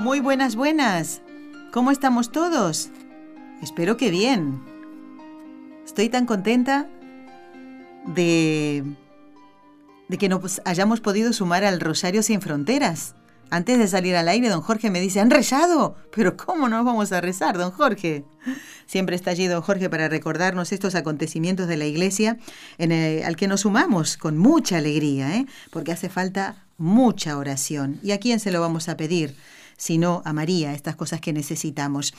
Muy buenas, buenas. ¿Cómo estamos todos? Espero que bien. Estoy tan contenta de, de que nos hayamos podido sumar al Rosario Sin Fronteras. Antes de salir al aire, don Jorge me dice, ¿han rezado? Pero ¿cómo no vamos a rezar, don Jorge? Siempre está allí don Jorge para recordarnos estos acontecimientos de la iglesia al que nos sumamos con mucha alegría, ¿eh? porque hace falta mucha oración. ¿Y a quién se lo vamos a pedir? Sino a María, estas cosas que necesitamos.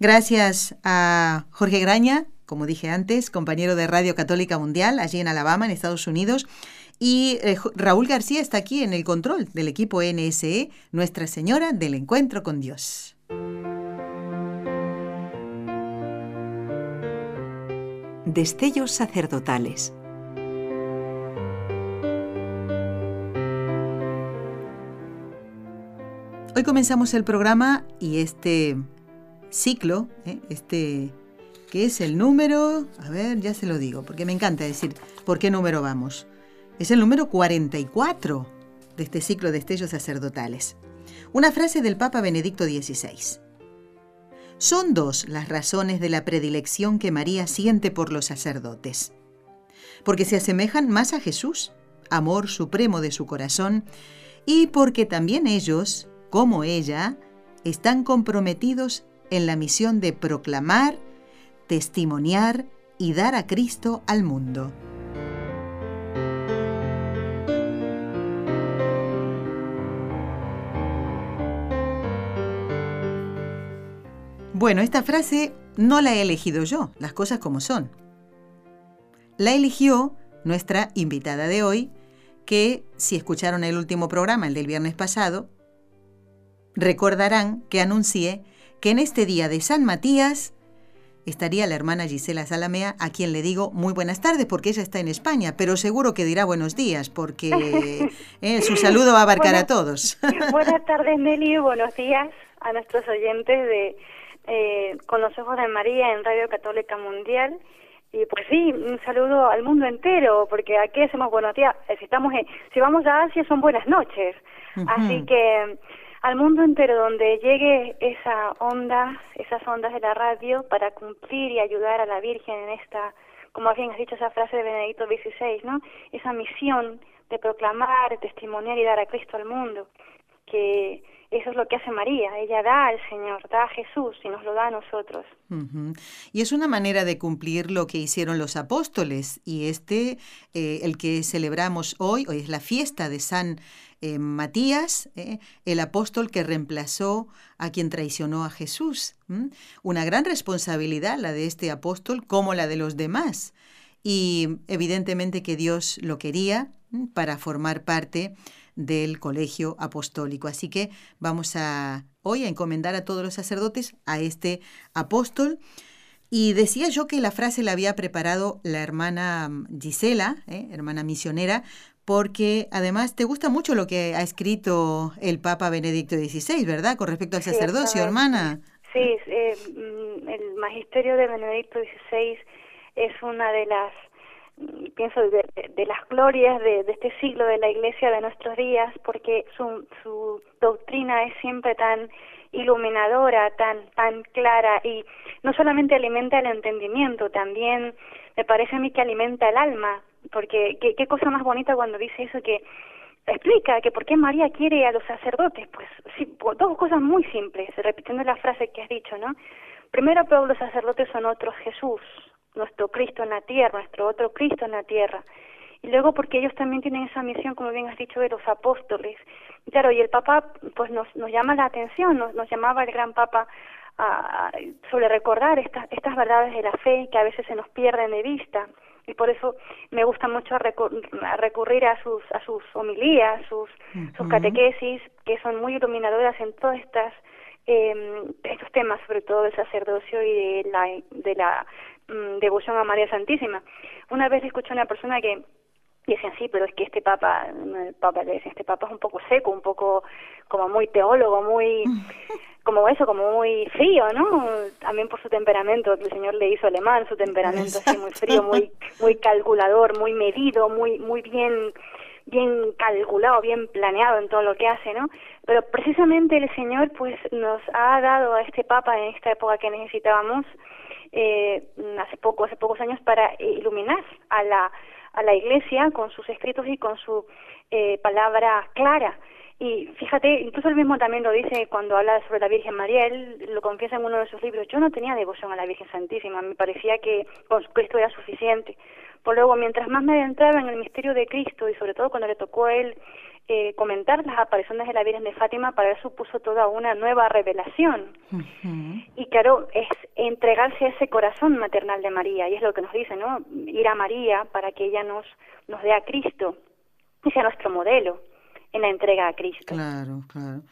Gracias a Jorge Graña, como dije antes, compañero de Radio Católica Mundial, allí en Alabama, en Estados Unidos, y eh, Raúl García está aquí en el control del equipo NSE, Nuestra Señora del Encuentro con Dios. Destellos sacerdotales. Hoy comenzamos el programa y este ciclo, ¿eh? este que es el número, a ver, ya se lo digo, porque me encanta decir por qué número vamos. Es el número 44 de este ciclo de estellos sacerdotales. Una frase del Papa Benedicto XVI. Son dos las razones de la predilección que María siente por los sacerdotes. Porque se asemejan más a Jesús, amor supremo de su corazón, y porque también ellos, como ella, están comprometidos en la misión de proclamar, testimoniar y dar a Cristo al mundo. Bueno, esta frase no la he elegido yo, las cosas como son. La eligió nuestra invitada de hoy, que si escucharon el último programa, el del viernes pasado, recordarán que anuncié que en este día de San Matías estaría la hermana Gisela Salamea, a quien le digo muy buenas tardes, porque ella está en España, pero seguro que dirá buenos días, porque eh, su saludo va a abarcar a todos. buenas tardes, Nelly, buenos días a nuestros oyentes de eh, con los ojos de María en Radio Católica Mundial. Y pues sí, un saludo al mundo entero, porque aquí hacemos buenos días. Si, estamos si vamos a Asia son buenas noches. Así que al mundo entero donde llegue esa onda, esas ondas de la radio para cumplir y ayudar a la Virgen en esta, como bien has dicho esa frase de Benedicto XVI, ¿no? Esa misión de proclamar, testimoniar y dar a Cristo al mundo, que eso es lo que hace María, ella da al Señor, da a Jesús y nos lo da a nosotros. Y es una manera de cumplir lo que hicieron los apóstoles y este, eh, el que celebramos hoy, hoy es la fiesta de San eh, Matías, eh, el apóstol que reemplazó a quien traicionó a Jesús. Una gran responsabilidad la de este apóstol como la de los demás. Y evidentemente que Dios lo quería para formar parte del colegio apostólico. Así que vamos a hoy a encomendar a todos los sacerdotes a este apóstol. Y decía yo que la frase la había preparado la hermana Gisela, ¿eh? hermana misionera, porque además te gusta mucho lo que ha escrito el Papa Benedicto XVI, ¿verdad? Con respecto al sacerdocio, hermana. Sí, eh, mm, el magisterio de Benedicto XVI es una de las pienso de, las glorias de, de, este siglo de la Iglesia de nuestros días, porque su, su doctrina es siempre tan iluminadora, tan tan clara y no solamente alimenta el entendimiento, también me parece a mí que alimenta el alma, porque qué, qué cosa más bonita cuando dice eso que explica que por qué María quiere a los sacerdotes, pues sí, dos cosas muy simples, repitiendo la frase que has dicho, ¿no? Primero, pero los sacerdotes son otros Jesús, nuestro Cristo en la tierra, nuestro otro Cristo en la tierra. Y luego porque ellos también tienen esa misión, como bien has dicho, de los apóstoles. Claro, y el Papa pues nos, nos llama la atención, nos, nos llamaba el gran Papa a, sobre recordar estas, estas verdades de la fe que a veces se nos pierden de vista. y por eso me gusta mucho recurrir a sus a sus homilías, sus sus catequesis que son muy iluminadoras en todas estas eh, estos temas, sobre todo del sacerdocio y de la de la mm, devoción a María Santísima. Una vez escuché a una persona que decían sí, pero es que este papa, el papa le este papa es un poco seco, un poco como muy teólogo, muy como eso, como muy frío, ¿no? También por su temperamento, el Señor le hizo alemán, su temperamento así muy frío, muy muy calculador, muy medido, muy muy bien bien calculado, bien planeado en todo lo que hace, ¿no? Pero precisamente el Señor pues nos ha dado a este Papa en esta época que necesitábamos eh, hace poco, hace pocos años para iluminar a la a la Iglesia con sus escritos y con su eh, palabra clara y fíjate, incluso él mismo también lo dice cuando habla sobre la Virgen María, él lo confiesa en uno de sus libros, yo no tenía devoción a la Virgen Santísima, me parecía que con Cristo era suficiente. Por luego, mientras más me adentraba en el misterio de Cristo y sobre todo cuando le tocó a él eh, comentar las apariciones de la Virgen de Fátima, para él supuso toda una nueva revelación. Y claro, es entregarse a ese corazón maternal de María, y es lo que nos dice, ¿no? Ir a María para que ella nos, nos dé a Cristo, y sea nuestro modelo en la entrega a Cristo. Claro, claro.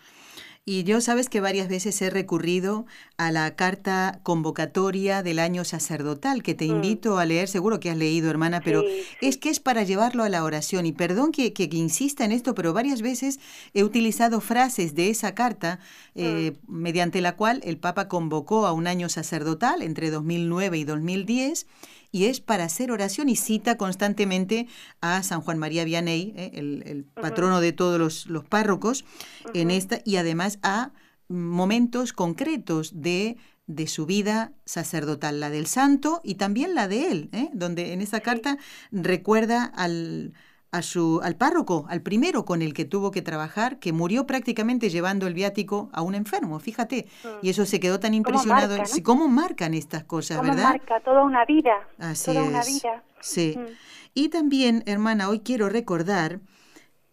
Y yo sabes que varias veces he recurrido a la carta convocatoria del año sacerdotal, que te mm. invito a leer, seguro que has leído, hermana, pero es que es para llevarlo a la oración. Y perdón que, que, insista en esto, pero varias veces he utilizado frases de esa carta eh, mm. mediante la cual el Papa convocó a un año sacerdotal entre 2009 y 2010 y es para hacer oración y cita constantemente a San Juan María Vianney, eh, el, patrono de todos los, párrocos, en esta, y además a momentos concretos de de su vida sacerdotal, la del santo y también la de él, ¿eh? donde en esa carta recuerda al, a su, al párroco, al primero con el que tuvo que trabajar, que murió prácticamente llevando el viático a un enfermo, fíjate. Y eso se quedó tan impresionado. ¿Cómo, marcan estas cosas, ¿Cómo verdad? marca toda una vida. Así toda es. una vida. Sí. Y también, hermana, hoy quiero recordar,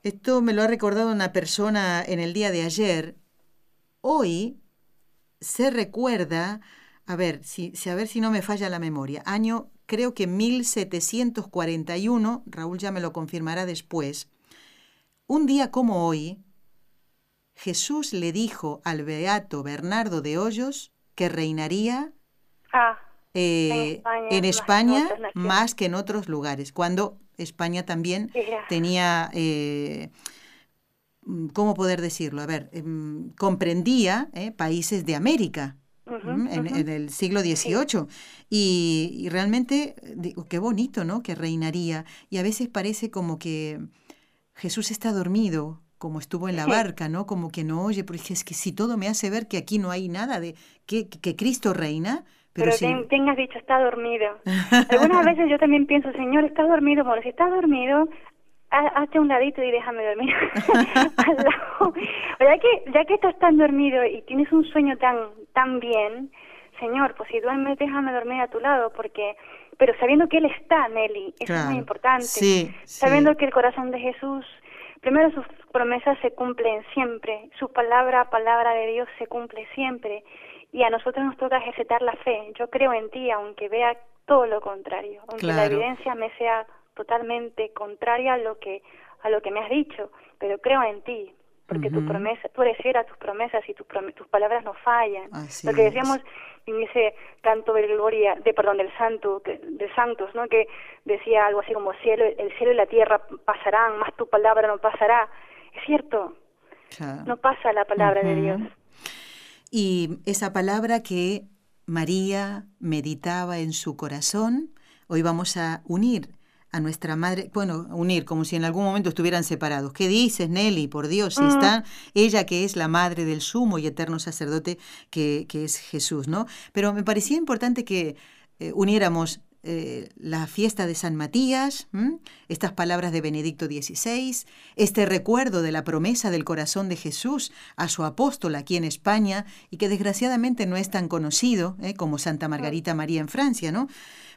esto me lo ha recordado una persona en el día de ayer, hoy se recuerda, a ver, si, a ver si no me falla la memoria, año creo que 1741, Raúl ya me lo confirmará después, un día como hoy, Jesús le dijo al beato Bernardo de Hoyos que reinaría ah, en España, más, que en otros lugares, cuando España también tenía, eh, ¿cómo poder decirlo? A ver, em, comprendía eh, países de América en, el siglo XVIII. Y, realmente, digo, qué bonito, ¿no? Que reinaría. Y a veces parece como que Jesús está dormido, como estuvo en la barca, ¿no? Como que no oye, porque es que si todo me hace ver que aquí no hay nada de que, que Cristo reina. Pero, si... tengas dicho, está dormido. Algunas veces yo también pienso, Señor, está dormido. Bueno, si está dormido, hazte un ladito y déjame dormir. Ya que ya que estás tan dormido y tienes un sueño tan tan bien señor pues si duermes déjame dormir a tu lado porque pero sabiendo que él está Nelly eso es muy importante. Sabiendo que el corazón de Jesús primero sus promesas se cumplen siempre su palabra palabra de Dios se cumple siempre y a nosotros nos toca ejercitar la fe. Yo creo en ti aunque vea todo lo contrario aunque la evidencia me sea totalmente contraria a lo que a lo que me has dicho, pero creo en ti, porque tu promesa, tú eres fiel a tus promesas y tus, tus palabras no fallan. lo que decíamos en ese canto de gloria, de perdón, del santo, de santos, ¿no? Que decía algo así como cielo, el cielo y la tierra pasarán, más tu palabra no pasará. Es cierto. No pasa la palabra de Dios. Y esa palabra que María meditaba en su corazón, hoy vamos a unir a nuestra madre, bueno, unir como si en algún momento estuvieran separados. ¿Qué dices, Nelly? Por Dios, si está ella que es la madre del sumo y eterno sacerdote que, que es Jesús, ¿no? Pero me parecía importante que eh, uniéramos eh, la fiesta de San Matías, estas palabras de Benedicto XVI, este recuerdo de la promesa del corazón de Jesús a su apóstol aquí en España y que desgraciadamente no es tan conocido ¿eh? como Santa Margarita María en Francia, ¿no?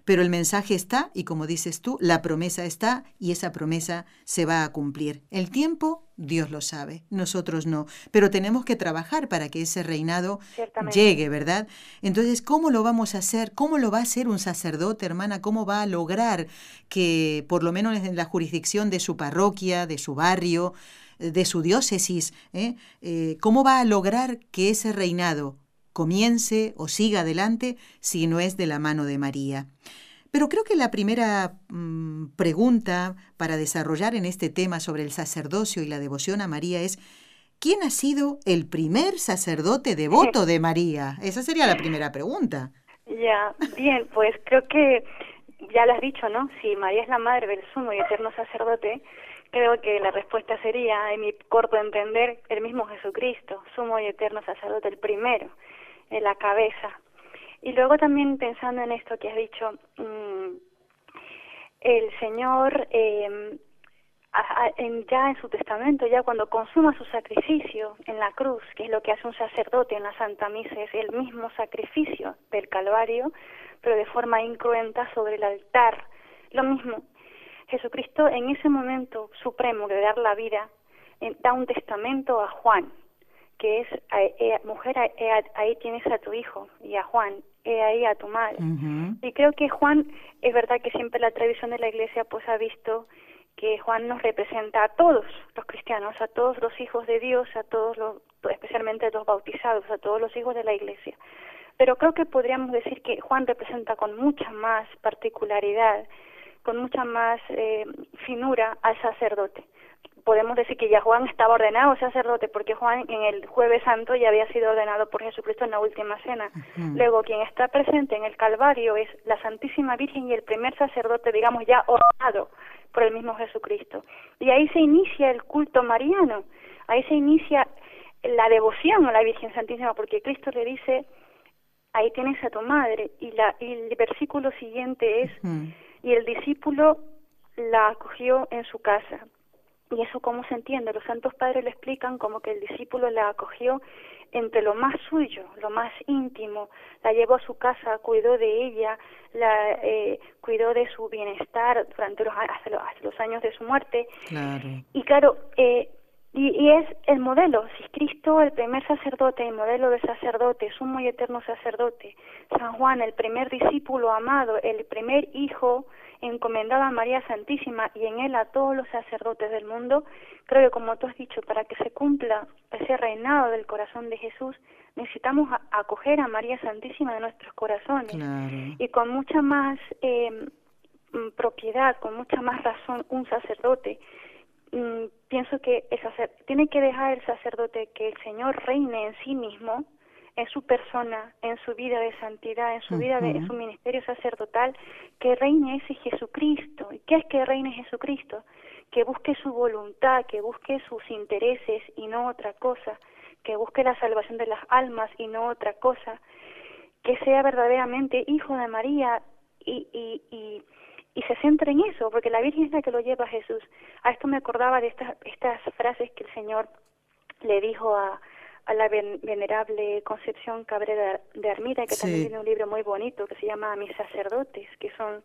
Pero el mensaje está y como dices tú, la promesa está y esa promesa se va a cumplir. El tiempo Dios lo sabe, nosotros no, pero tenemos que trabajar para que ese reinado llegue, ¿verdad? Entonces, ¿cómo lo vamos a hacer? ¿Cómo lo va a hacer un sacerdote, hermana? ¿Cómo va a lograr que, por lo menos en la jurisdicción de su parroquia, de su barrio, de su diócesis, ¿eh? Eh, cómo va a lograr que ese reinado comience o siga adelante si no es de la mano de María? Pero creo que la primera mm, pregunta para desarrollar en este tema sobre el sacerdocio y la devoción a María es, ¿quién ha sido el primer sacerdote devoto de María? Esa sería la primera pregunta. Ya, bien, pues creo que ya lo has dicho, ¿no? Si María es la madre del sumo y eterno sacerdote, creo que la respuesta sería, en mi corto entender, el mismo Jesucristo, sumo y eterno sacerdote, el primero, en la cabeza y luego también pensando en esto que has dicho, mm, el Señor eh, ya en su testamento, ya cuando consuma su sacrificio en la cruz, que es lo que hace un sacerdote en la Santa Misa, es el mismo sacrificio del Calvario, pero de forma incruenta sobre el altar. Lo mismo, Jesucristo en ese momento supremo de dar la vida, eh, da un testamento a Juan, que es, eh, mujer, ahí tienes a tu hijo, y a Juan, he ahí a tu madre. Y creo que Juan, es verdad que siempre la tradición de la iglesia pues ha visto que Juan nos representa a todos los cristianos, a todos los hijos de Dios, a todos los, especialmente a los bautizados, a todos los hijos de la iglesia. Pero creo que podríamos decir que Juan representa con mucha más particularidad, con mucha más eh, finura al sacerdote podemos decir que ya Juan estaba ordenado sacerdote porque Juan en el jueves santo ya había sido ordenado por Jesucristo en la última cena. Luego quien está presente en el Calvario es la Santísima Virgen y el primer sacerdote, digamos, ya ordenado por el mismo Jesucristo. Y ahí se inicia el culto mariano, ahí se inicia la devoción a la Virgen Santísima porque Cristo le dice, ahí tienes a tu madre y, la, y el versículo siguiente es, y el discípulo la acogió en su casa. ¿Y eso cómo se entiende? Los santos padres lo explican como que el discípulo la acogió entre lo más suyo, lo más íntimo, la llevó a su casa, cuidó de ella, la eh, cuidó de su bienestar durante los, hasta, los, los años de su muerte. Claro. Y claro, eh, y, y, es el modelo, si Cristo, el primer sacerdote, el modelo de sacerdote, sumo y eterno sacerdote, San Juan, el primer discípulo amado, el primer hijo encomendado a María Santísima y en él a todos los sacerdotes del mundo, creo que como tú has dicho, para que se cumpla ese reinado del corazón de Jesús, necesitamos acoger a María Santísima de nuestros corazones. Y con mucha más eh, propiedad, con mucha más razón, un sacerdote Mm, pienso que el tiene que dejar el sacerdote que el Señor reine en sí mismo, en su persona, en su vida de santidad, en su vida de en su ministerio sacerdotal, que reine ese Jesucristo. ¿Y qué es que reine Jesucristo? Que busque su voluntad, que busque sus intereses y no otra cosa, que busque la salvación de las almas y no otra cosa, que sea verdaderamente hijo de María y, y, y y se centra en eso, porque la Virgen es la que lo lleva a Jesús. A esto me acordaba de estas, estas frases que el Señor le dijo a, a la venerable Concepción Cabrera de Armida, que también tiene un libro muy bonito que se llama Mis sacerdotes, que son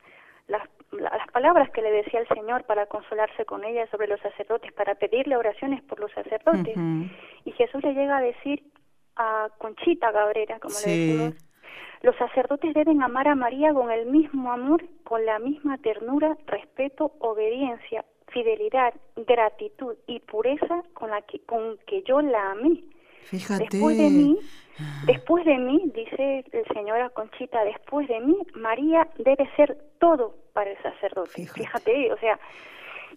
las, las palabras que le decía el Señor para consolarse con ella sobre los sacerdotes, para pedirle oraciones por los sacerdotes. Y Jesús le llega a decir a Conchita Cabrera, como le decimos, los sacerdotes deben amar a María con el mismo amor, con la misma ternura, respeto, obediencia, fidelidad, gratitud y pureza con la que, con que yo la amé. Fíjate. Después de mí, después de mí, dice el señor Conchita, después de mí, María debe ser todo para el sacerdote. Fíjate, Fíjate o sea,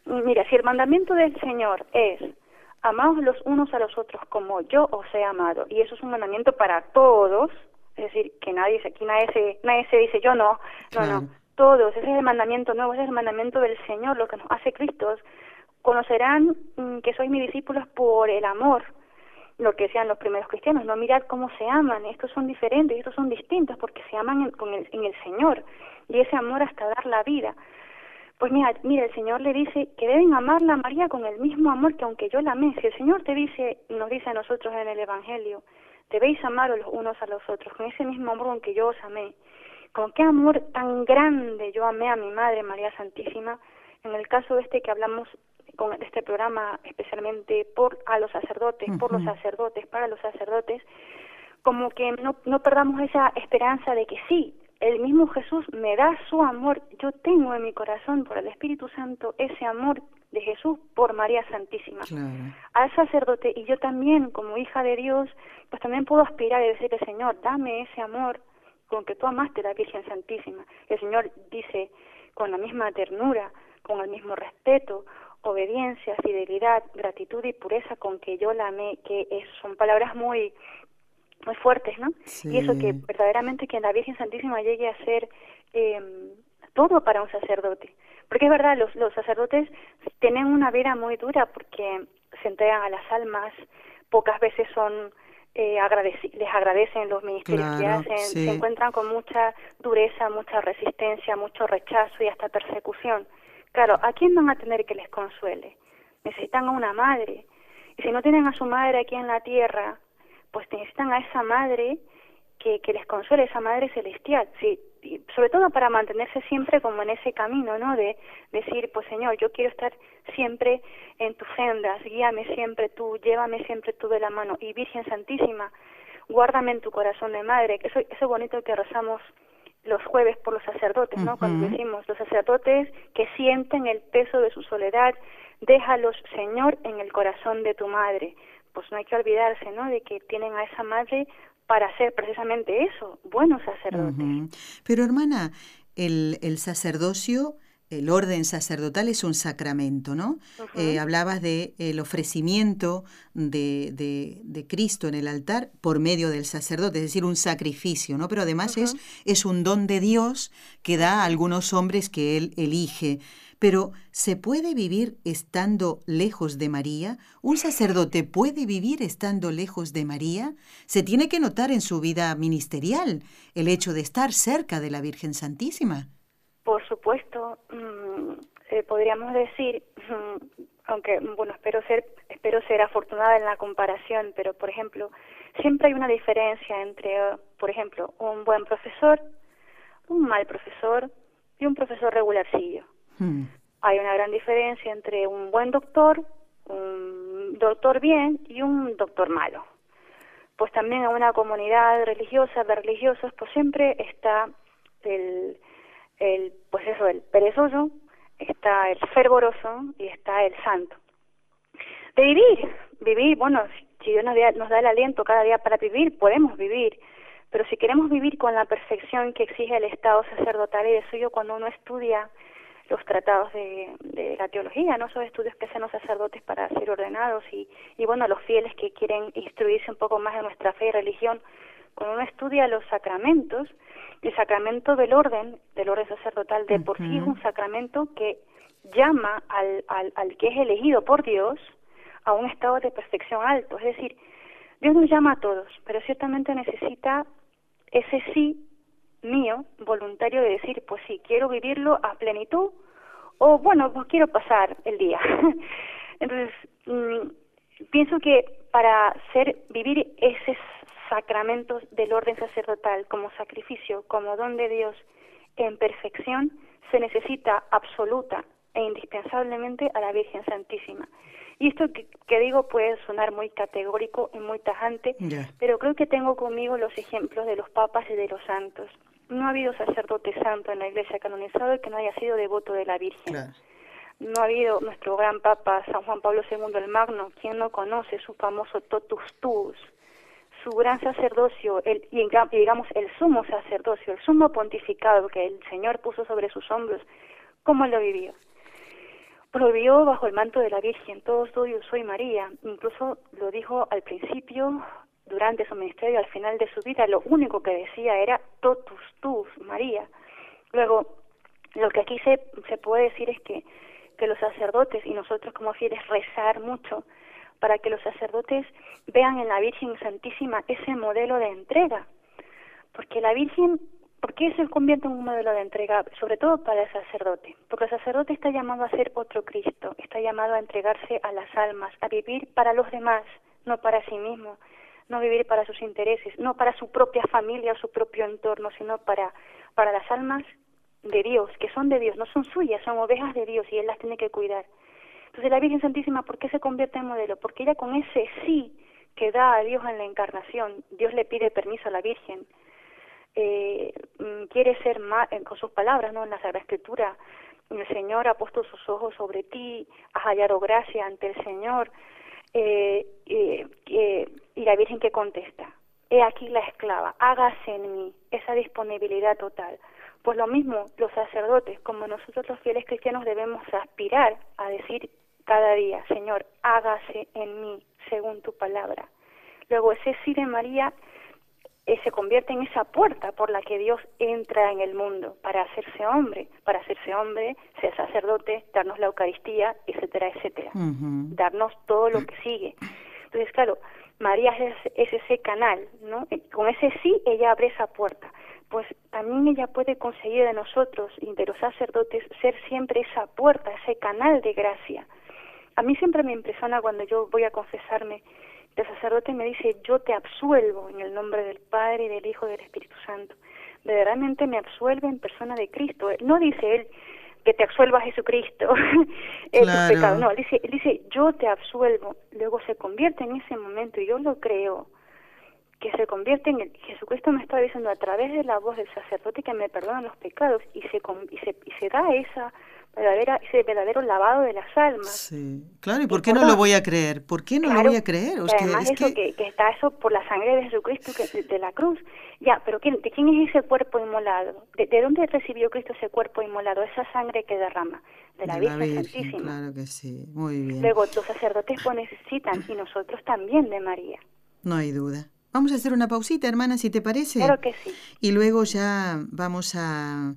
mira, si el mandamiento del Señor es amaos los unos a los otros como yo os he amado, y eso es un mandamiento para todos, es decir, que nadie, aquí nadie se, nadie se dice yo no, no, no, todos, ese es el mandamiento nuevo, ese es el mandamiento del Señor, lo que nos hace Cristo. Conocerán mm, que sois mis discípulos por el amor, lo que decían los primeros cristianos, no mirad cómo se aman, estos son diferentes, estos son distintos porque se aman en, con el, en el Señor y ese amor hasta dar la vida. Pues mira, mira, el Señor le dice que deben amarla a María con el mismo amor que aunque yo la amé. Si el Señor te dice, nos dice a nosotros en el Evangelio, debéis amar los unos a los otros, con ese mismo amor con que yo os amé. Con qué amor tan grande yo amé a mi Madre María Santísima. En el caso este que hablamos con este programa especialmente por a los sacerdotes, por los sacerdotes, para los sacerdotes, como que no, no perdamos esa esperanza de que sí, el mismo Jesús me da su amor, yo tengo en mi corazón por el Espíritu Santo ese amor de Jesús por María Santísima. Al sacerdote y yo también como hija de Dios, pues también puedo aspirar y decirle, Señor, dame ese amor con que tú amaste a la Virgen Santísima. El Señor dice con la misma ternura, con el mismo respeto, obediencia, fidelidad, gratitud y pureza con que yo la amé, que son palabras muy muy fuertes, ¿no? Y eso que verdaderamente que la Virgen Santísima llegue a ser eh, todo para un sacerdote. Porque es verdad, los, los sacerdotes tienen una vida muy dura porque se entregan a las almas, pocas veces son eh, les agradecen los ministerios que hacen, se encuentran con mucha dureza, mucha resistencia, mucho rechazo y hasta persecución. Claro, ¿a quién van a tener que les consuele? Necesitan a una madre. Y si no tienen a su madre aquí en la tierra, pues necesitan a esa madre que, que les consuele, esa madre celestial, sí, sobre todo para mantenerse siempre como en ese camino, ¿no? De decir, pues Señor, yo quiero estar siempre en tus sendas, guíame siempre tú, llévame siempre tú de la mano, y Virgen Santísima, guárdame en tu corazón de madre, eso, eso bonito que rezamos los jueves por los sacerdotes, ¿no? Cuando decimos los sacerdotes que sienten el peso de su soledad, déjalos, Señor, en el corazón de tu madre pues no hay que olvidarse, ¿no? De que tienen a esa madre para hacer precisamente eso, buenos sacerdotes. Pero hermana, el, el sacerdocio el orden sacerdotal es un sacramento, ¿no? Eh, hablabas de el ofrecimiento de, de, de, Cristo en el altar por medio del sacerdote, es decir, un sacrificio, ¿no? Pero además es, es un don de Dios que da a algunos hombres que Él elige. Pero, ¿se puede vivir estando lejos de María? ¿Un sacerdote puede vivir estando lejos de María? Se tiene que notar en su vida ministerial el hecho de estar cerca de la Virgen Santísima. Por supuesto, mm, eh, podríamos decir, mm, aunque bueno, espero ser espero ser afortunada en la comparación, pero por ejemplo, siempre hay una diferencia entre, por ejemplo, un buen profesor, un mal profesor y un profesor regularcillo. Hmm. Hay una gran diferencia entre un buen doctor, un doctor bien y un doctor malo. Pues también en una comunidad religiosa, de religiosos, pues siempre está el, el pues eso, el perezoso, está el fervoroso y está el santo. De vivir, vivir, bueno, si Dios nos da, nos da el aliento cada día para vivir, podemos vivir, pero si queremos vivir con la perfección que exige el estado sacerdotal y de suyo cuando uno estudia los tratados de, de, la teología, no esos estudios que hacen los sacerdotes para ser ordenados y, y bueno, los fieles que quieren instruirse un poco más de nuestra fe y religión, cuando uno estudia los sacramentos, el sacramento del orden, del orden sacerdotal, de por sí es un sacramento que llama al, al, al que es elegido por Dios a un estado de perfección alto. Es decir, Dios nos llama a todos, pero ciertamente necesita ese sí mío, voluntario, de decir, pues sí, quiero vivirlo a plenitud o bueno, pues quiero pasar el día. Entonces, mm, pienso que para ser, vivir ese sacramento del orden sacerdotal como sacrificio, como don de Dios en perfección, se necesita absoluta e indispensablemente a la Virgen Santísima. Y esto que, digo puede sonar muy categórico y muy tajante, pero creo que tengo conmigo los ejemplos de los papas y de los santos. No ha habido sacerdote santo en la Iglesia canonizado que no haya sido devoto de la Virgen. No ha habido nuestro gran Papa San Juan Pablo II el Magno, quien no conoce su famoso totus tuus, su gran sacerdocio, el, y digamos el sumo sacerdocio, el sumo pontificado que el Señor puso sobre sus hombros, ¿cómo lo vivió? Lo vivió bajo el manto de la Virgen, todos yo soy María, incluso lo dijo al principio, durante su ministerio, al final de su vida, lo único que decía era totus tus, María. Luego, lo que aquí se, se puede decir es que, que los sacerdotes y nosotros como fieles rezar mucho para que los sacerdotes vean en la Virgen Santísima ese modelo de entrega. Porque la Virgen, ¿por qué se convierte en un modelo de entrega? Sobre todo para el sacerdote. Porque el sacerdote está llamado a ser otro Cristo, está llamado a entregarse a las almas, a vivir para los demás, no para sí mismo, no vivir para sus intereses, no para su propia familia o su propio entorno, sino para, para las almas de Dios, que son de Dios, no son suyas, son ovejas de Dios y Él las tiene que cuidar. Entonces la Virgen Santísima, ¿por qué se convierte en modelo? Porque ella con ese sí que da a Dios en la encarnación, Dios le pide permiso a la Virgen, eh, mm, quiere ser más, con sus palabras, ¿no? En la Sagrada Escritura, el Señor ha puesto sus ojos sobre ti, has hallado gracia ante el Señor, eh, y la Virgen que contesta, he aquí la esclava, hágase en mí esa disponibilidad total. Pues lo mismo, los sacerdotes, como nosotros los fieles cristianos debemos aspirar a decir cada día, Señor, hágase en mí según tu palabra. Luego ese sí de María eh, se convierte en esa puerta por la que Dios entra en el mundo para hacerse hombre, para hacerse hombre, ser sacerdote, darnos la Eucaristía, etcétera, etcétera, darnos todo lo que sigue. Entonces, claro, María es, ese canal, ¿no? Eh, con ese sí ella abre esa puerta. Pues también ella puede conseguir de nosotros y de los sacerdotes ser siempre esa puerta, ese canal de gracia. A mí siempre me impresiona cuando yo voy a confesarme, el sacerdote me dice, yo te absuelvo en el nombre del Padre, y del Hijo y del Espíritu Santo. Verdaderamente me absuelve en persona de Cristo. No dice él, que te absuelva Jesucristo el pecado. No, él dice, él dice, yo te absuelvo. Luego se convierte en ese momento, y yo lo creo, que se convierte en el, Jesucristo me está diciendo a través de la voz del sacerdote que me perdona los pecados, y se, y se, y se da esa verdadera, ese verdadero lavado de las almas. Sí, claro, ¿y por qué no lo voy a creer? ¿Por qué no lo voy a creer? además eso que... está eso por la sangre de Jesucristo que, de, la cruz. Ya, pero ¿quién, ¿de quién es ese cuerpo inmolado? ¿De, dónde recibió Cristo ese cuerpo inmolado, esa sangre que derrama? De la, Virgen, Santísima. Claro que sí, muy bien. Luego los sacerdotes lo necesitan y nosotros también de María. No hay duda. Vamos a hacer una pausita, hermana, si te parece. Claro que sí. Y luego ya vamos a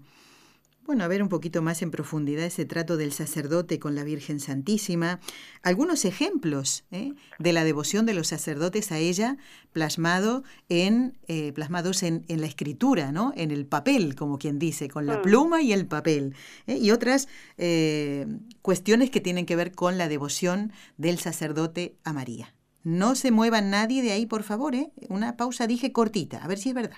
bueno, a ver un poquito más en profundidad ese trato del sacerdote con la Virgen Santísima, algunos ejemplos ¿eh? de la devoción de los sacerdotes a ella plasmado en, eh, plasmados en, la escritura, ¿no? en el papel, como quien dice, con la mm. pluma y el papel, ¿eh? y otras cuestiones que tienen que ver con la devoción del sacerdote a María. No se mueva nadie de ahí, por favor, una pausa dije cortita, a ver si es verdad.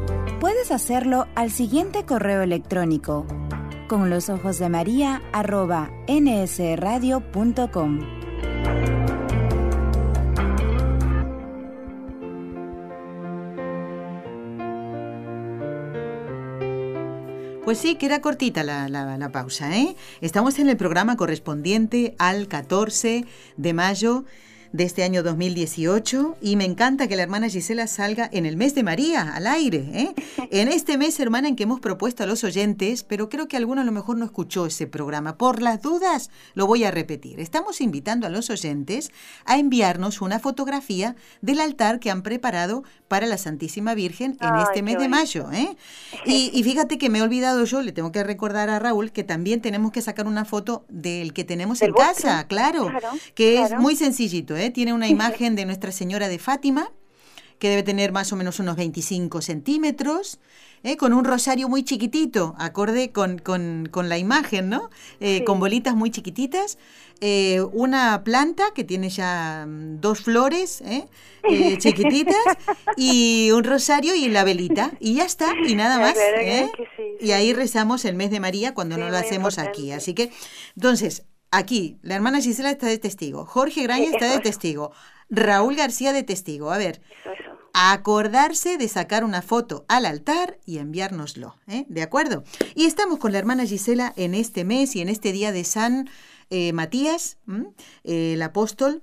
Puedes hacerlo al siguiente correo electrónico con los ojos de María arroba nsradio.com. Pues sí, que era cortita la, pausa, ¿eh? Estamos en el programa correspondiente al 14 de mayo de este año 2018 y me encanta que la hermana Gisela salga en el mes de María, al aire. ¿eh? En este mes, hermana, en que hemos propuesto a los oyentes, pero creo que alguno a lo mejor no escuchó ese programa. Por las dudas, lo voy a repetir. Estamos invitando a los oyentes a enviarnos una fotografía del altar que han preparado para la Santísima Virgen en este mes de mayo. ¿eh? Y, fíjate que me he olvidado yo, le tengo que recordar a Raúl que también tenemos que sacar una foto del que tenemos en casa, claro, que es muy sencillito. ¿eh? Tiene una imagen de Nuestra Señora de Fátima, que debe tener más o menos unos 25 centímetros, ¿eh? con un rosario muy chiquitito, acorde con, con, la imagen, ¿no? Eh, con bolitas muy chiquititas, una planta que tiene ya mm, dos flores chiquititas y un rosario y la velita, y ya está, y nada más. y ahí rezamos el mes de María cuando no lo hacemos aquí. Así que, entonces, Aquí, la hermana Gisela está de testigo, Jorge Graña está de testigo, Raúl García de testigo. A ver, acordarse de sacar una foto al altar y enviárnoslo, ¿eh? ¿De acuerdo? Y estamos con la hermana Gisela en este mes y en este día de San eh, Matías, el apóstol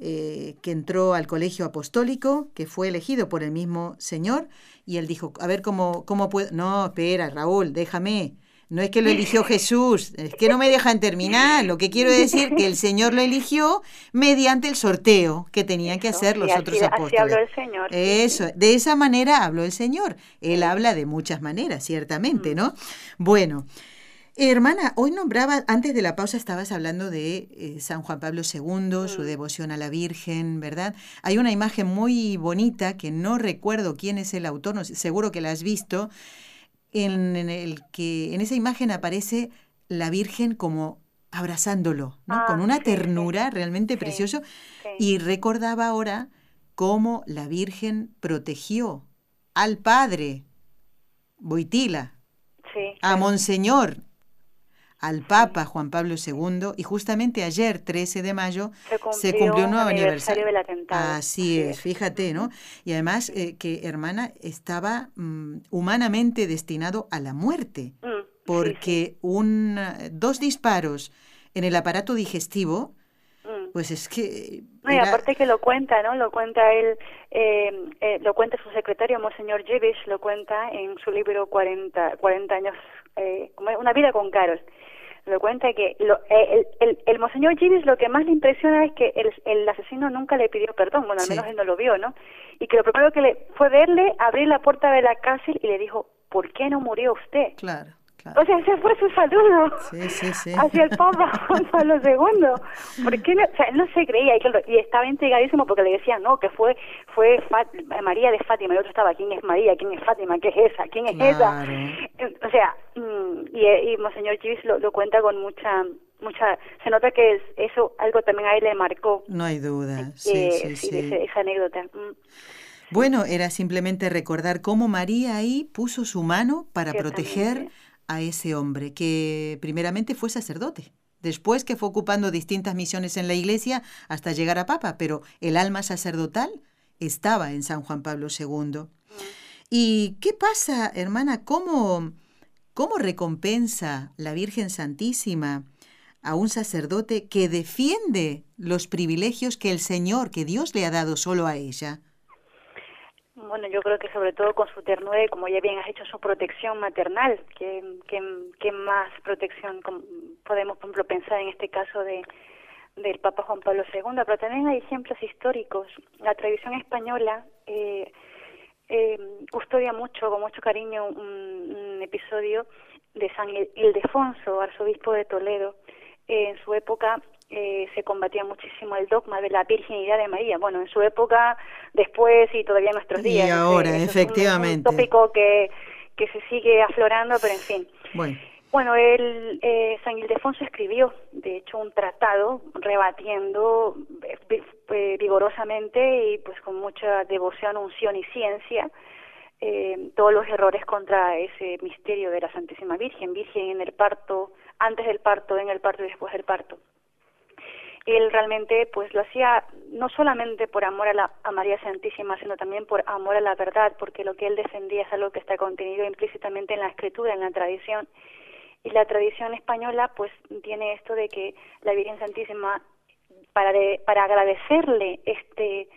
eh, que entró al colegio apostólico, que fue elegido por el mismo Señor, y él dijo, a ver cómo, cómo puedo... No, espera, Raúl, déjame No es que lo eligió Jesús, es que no me dejan terminar. Lo que quiero decir que el Señor lo eligió mediante el sorteo que tenían que hacer los otros apóstoles. Así habló el Señor. Eso, de esa manera habló el Señor. Él habla de muchas maneras, ciertamente, ¿no? Bueno, hermana, hoy nombraba, antes de la pausa estabas hablando de eh, San Juan Pablo II, su mm. devoción a la Virgen, ¿verdad? Hay una imagen muy bonita que no recuerdo quién es el autor, no, seguro que la has visto en, el que en esa imagen aparece la Virgen como abrazándolo, ¿no? Ah, con una ternura realmente precioso. Y recordaba ahora cómo la Virgen protegió al padre Boitila, a Monseñor, al Papa Juan Pablo II y justamente ayer, 13 de mayo, se cumplió, un nuevo aniversario. del atentado. Así es, fíjate, ¿no? Y además eh, que hermana estaba mm, humanamente destinado a la muerte, mm, porque Un, dos disparos en el aparato digestivo, mm. pues es que... aparte que lo cuenta, ¿no? Lo cuenta él, eh, eh, lo cuenta su secretario, Monseñor Jevish, lo cuenta en su libro 40, 40 años, eh, una vida con Carol lo cuenta que lo, eh, el, el, el, monseñor Givis lo que más le impresiona es que el, el asesino nunca le pidió perdón, bueno, al menos él no lo vio, ¿no? Y que lo primero que le fue verle, abrir la puerta de la cárcel y le dijo, ¿por qué no murió usted? Claro. O sea, ese fue su saludo hacia el Papa Juan Pablo II. Porque no, o sea, él no se creía y, estaba intrigadísimo porque le decían, no, que fue fue María de Fátima. Y el otro estaba, ¿quién es María? ¿Quién es Fátima? ¿Qué es esa? ¿Quién es esa? O sea, mm, y, y Monseñor Chivis lo, lo cuenta con mucha mucha se nota que eso algo también a él le marcó no hay duda sí, sí, sí, esa anécdota mm. bueno era simplemente recordar cómo María ahí puso su mano para proteger a ese hombre, que primeramente fue sacerdote, después que fue ocupando distintas misiones en la iglesia hasta llegar a papa, pero el alma sacerdotal estaba en San Juan Pablo II. ¿Y qué pasa, hermana? ¿Cómo, cómo recompensa la Virgen Santísima a un sacerdote que defiende los privilegios que el Señor, que Dios le ha dado solo a ella? Bueno, yo creo que sobre todo con su ternura y como ya bien has hecho su protección maternal, que, que, más protección podemos, por ejemplo, pensar en este caso de del Papa Juan Pablo II, pero también hay ejemplos históricos. La tradición española eh, eh, custodia mucho, con mucho cariño, un, episodio de San Ildefonso, arzobispo de Toledo. en su época eh, se combatía muchísimo el dogma de la virginidad de María. Bueno, en su época, después y todavía en nuestros días. Y ahora, efectivamente. Es un, tópico que, que se sigue aflorando, pero en fin. Bueno. Bueno, él, eh, San Ildefonso escribió, de hecho, un tratado rebatiendo eh, eh, vigorosamente y pues con mucha devoción, unción y ciencia eh, todos los errores contra ese misterio de la Santísima Virgen, Virgen en el parto, antes del parto, en el parto y después del parto él realmente pues lo hacía no solamente por amor a, la, a María Santísima, sino también por amor a la verdad, porque lo que él defendía es algo que está contenido implícitamente en la escritura, en la tradición. Y la tradición española pues tiene esto de que la Virgen Santísima, para, para agradecerle este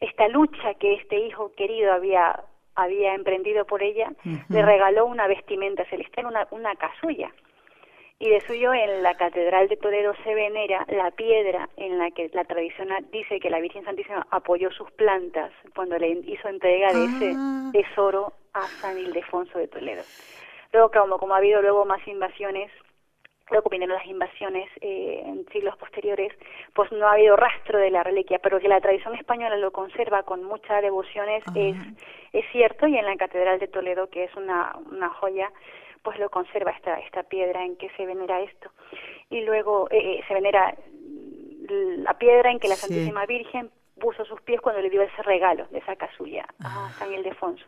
esta lucha que este hijo querido había había emprendido por ella, le regaló una vestimenta celestial, una, una casulla y de suyo en la Catedral de Toledo se venera la piedra en la que la tradición dice que la Virgen Santísima apoyó sus plantas cuando le hizo entrega de ese ah. tesoro a San Ildefonso de Toledo. Luego, como, como ha habido luego más invasiones, luego vinieron las invasiones eh, en siglos posteriores, pues no ha habido rastro de la reliquia, pero que la tradición española lo conserva con mucha devoción es, es, es cierto, y en la Catedral de Toledo, que es una, una joya, pues lo conserva esta, esta piedra en que se venera esto. Y luego eh, eh, se venera la piedra en que la Santísima Virgen puso sus pies cuando le dio ese regalo de esa casulla a ah. San Ildefonso.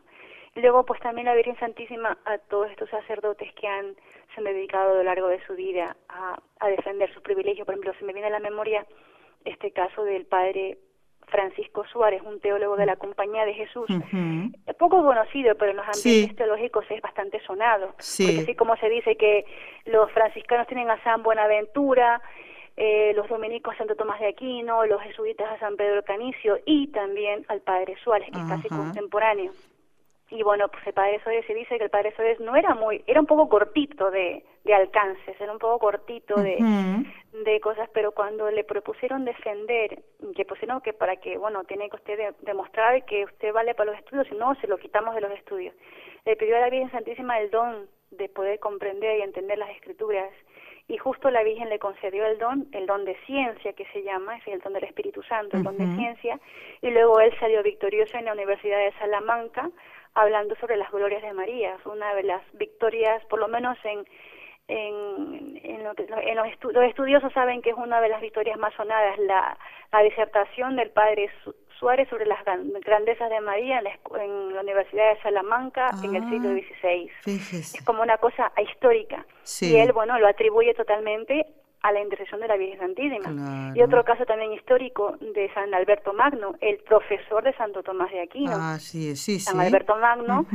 Y luego pues también la Virgen Santísima a todos estos sacerdotes que han se han dedicado a lo largo de su vida a, a defender sus privilegios. Por ejemplo, se me viene a la memoria este caso del padre Francisco Suárez, un teólogo de la Compañía de Jesús, poco conocido, pero en los ambientes teológicos es bastante sonado, porque así como se dice que los franciscanos tienen a San Buenaventura, eh, los dominicos a Santo Tomás de Aquino, los jesuitas a San Pedro Canicio y también al Padre Suárez, que es casi contemporáneo. Y bueno, pues el padre Sodes se dice que el padre Sodes no era muy, era un poco cortito de, de alcances, era un poco cortito de, de cosas, pero cuando le propusieron defender, que pusieron que para que, bueno, tiene que usted demostrar que usted vale para los estudios, si no, se lo quitamos de los estudios. Le pidió a la Virgen Santísima el don de poder comprender y entender las escrituras y justo la Virgen le concedió el don, el don de ciencia que se llama, es el don del Espíritu Santo, el don de ciencia, y luego él salió victorioso en la Universidad de Salamanca hablando sobre las glorias de María, fue una de las victorias, por lo menos en en, en, lo que, en los, los, estudiosos saben que es una de las victorias más sonadas, la, la disertación del padre Suárez sobre las grandezas de María en la, Universidad de Salamanca en el siglo XVI. Ah, es como una cosa histórica. Y él, bueno, lo atribuye totalmente a la intercesión de la Virgen Santísima. Y otro caso también histórico de San Alberto Magno, el profesor de Santo Tomás de Aquino. Ah, sí, sí, San Alberto Magno,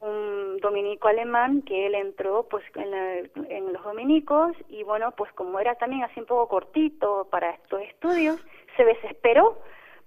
un dominico alemán que él entró pues en, en, los dominicos y bueno, pues como era también así un poco cortito para estos estudios, se desesperó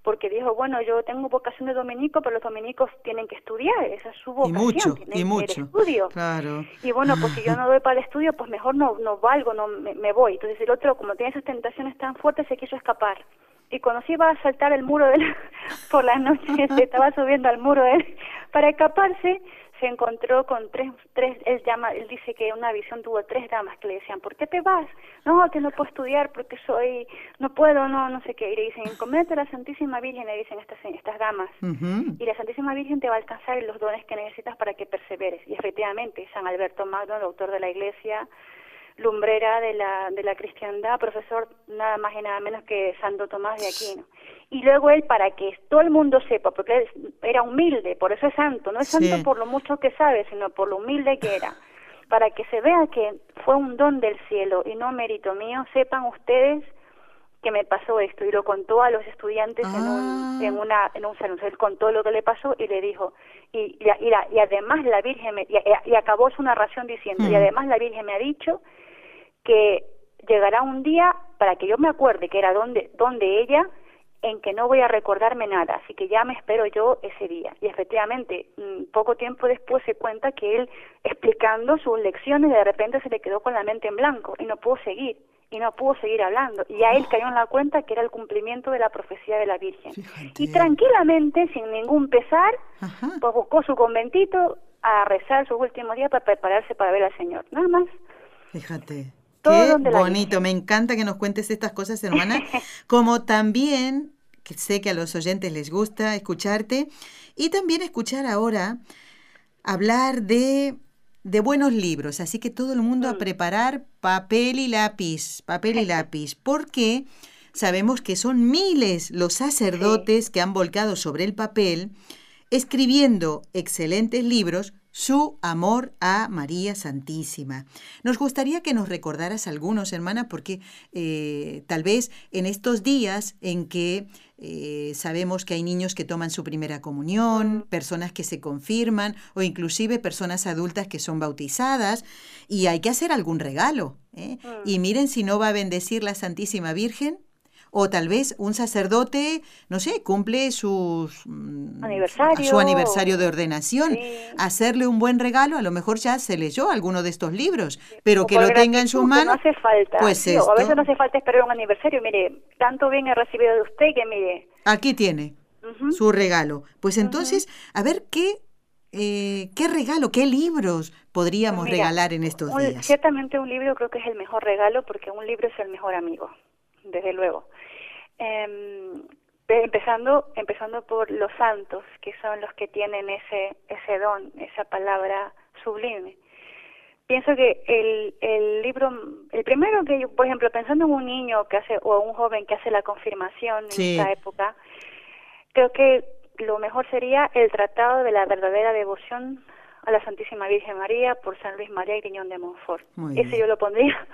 porque dijo, bueno, yo tengo vocación de dominico, pero los dominicos tienen que estudiar, esa es su vocación, y mucho, y mucho. el estudio. Claro. Y bueno, pues si yo no doy para el estudio, pues mejor no, no valgo, no me, voy. Entonces el otro, como tiene esas tentaciones tan fuertes, se quiso escapar. Y cuando se iba a saltar el muro de por la noche, se estaba subiendo al muro de para escaparse, se encontró con tres, tres, él llama, él dice que una visión tuvo tres damas que le decían, ¿por qué te vas? No, que no puedo estudiar porque soy, no puedo, no, no sé qué. Y le dicen, encomendate a la Santísima Virgen, le dicen estas, estas damas. Y la Santísima Virgen te va a alcanzar los dones que necesitas para que perseveres. Y efectivamente, San Alberto Magno, el autor de la Iglesia, lumbrera de la, de la cristiandad, profesor nada más y nada menos que Santo Tomás de Aquino. Y luego él, para que todo el mundo sepa, porque él era humilde, por eso es santo, no es santo por lo mucho que sabe, sino por lo humilde que era. Para que se vea que fue un don del cielo y no mérito mío, sepan ustedes que me pasó esto y lo contó a los estudiantes en un en ah. una en un salón él contó lo que le pasó y le dijo y y, y, además la Virgen me, y, acabó su narración diciendo y hmm. además la Virgen me ha dicho que llegará un día para que yo me acuerde que era donde, donde ella, en que no voy a recordarme nada, así que ya me espero yo ese día. Y efectivamente, mm, poco tiempo después se cuenta que él, explicando sus lecciones, de repente se le quedó con la mente en blanco y no pudo seguir, y no pudo seguir hablando. Y a él cayó en la cuenta que era el cumplimiento de la profecía de la Virgen. Y tranquilamente, sin ningún pesar, pues buscó su conventito a rezar sus últimos días para prepararse para ver al Señor. Nada más. Fíjate. Qué bonito, me encanta que nos cuentes estas cosas, hermana, como también, que sé que a los oyentes les gusta escucharte, y también escuchar ahora hablar de, de buenos libros, así que todo el mundo a mm. preparar papel y lápiz, papel y lápiz, porque sabemos que son miles los sacerdotes que han volcado sobre el papel, escribiendo excelentes libros su amor a María Santísima. Nos gustaría que nos recordaras algunos, hermana, porque eh, tal vez en estos días en que eh, sabemos que hay niños que toman su primera comunión, personas que se confirman o inclusive personas adultas que son bautizadas y hay que hacer algún regalo. ¿eh? Mm. Y miren si no va a bendecir la Santísima Virgen o tal vez un sacerdote, no sé, cumple sus, mm, aniversario. su aniversario de ordenación, hacerle un buen regalo, a lo mejor ya se leyó alguno de estos libros, pero que lo tenga en su mano. No hace falta. Pues a veces no hace falta esperar un aniversario, mire, tanto bien he recibido de usted que mire. Aquí tiene su regalo. Pues entonces, a ver qué eh, ¿qué regalo, qué libros podríamos pues regalar en estos días? Ciertamente un libro creo que es el mejor regalo porque un libro es el mejor amigo, desde luego. Eh, empezando empezando por los santos que son los que tienen ese ese don esa palabra sublime. Pienso que el el libro el primero que yo por ejemplo pensando en un niño que hace o un joven que hace la confirmación en esta época creo que lo mejor sería el tratado de la verdadera devoción a la Santísima Virgen María por San Luis María Griñón de Montfort. Ese yo lo pondría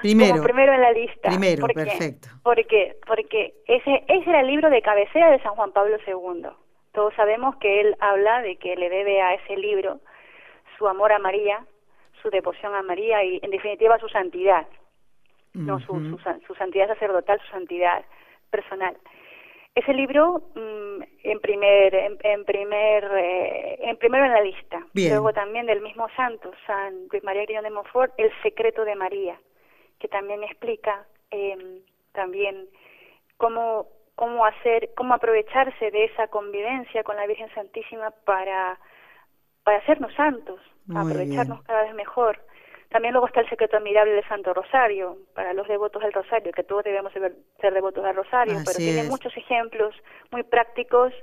Primero. primero en la lista. Primero, perfecto. Porque, porque ese, ese era el libro de cabecera de San Juan Pablo II. Todos sabemos que él habla de que le debe a ese libro su amor a María, su devoción a María y, en definitiva, su santidad. No, su, su, santidad sacerdotal, su santidad personal. ese libro mm, en primer, en, primer, eh, en primero en la lista. Luego también del mismo santo, San Luis María Griñón de Montfort, El secreto de María, que también explica em, también cómo cómo hacer, cómo aprovecharse de esa convivencia con la Virgen Santísima para para hacernos santos, aprovecharnos cada vez mejor. También luego está el secreto admirable del Santo Rosario, para los devotos del Rosario, que todos debemos ser devotos del Rosario, pero tiene muchos ejemplos muy prácticos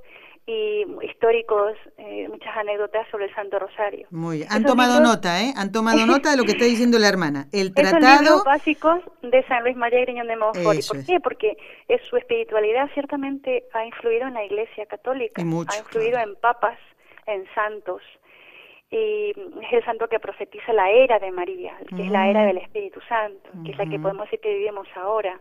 y históricos, eh, muchas anécdotas sobre el Santo Rosario. Muy bien. Han tomado nota, ¿eh? Han tomado nota de lo que está diciendo la hermana. El tratado... Esos básicos de San Luis María Griñón de Montfort. ¿Por qué? Porque es, su espiritualidad ciertamente ha influido en la Iglesia Católica, ha influido en papas, en santos y es el santo que profetiza la era de María, que es la era mm. del Espíritu Santo, que es la que podemos decir que vivimos ahora,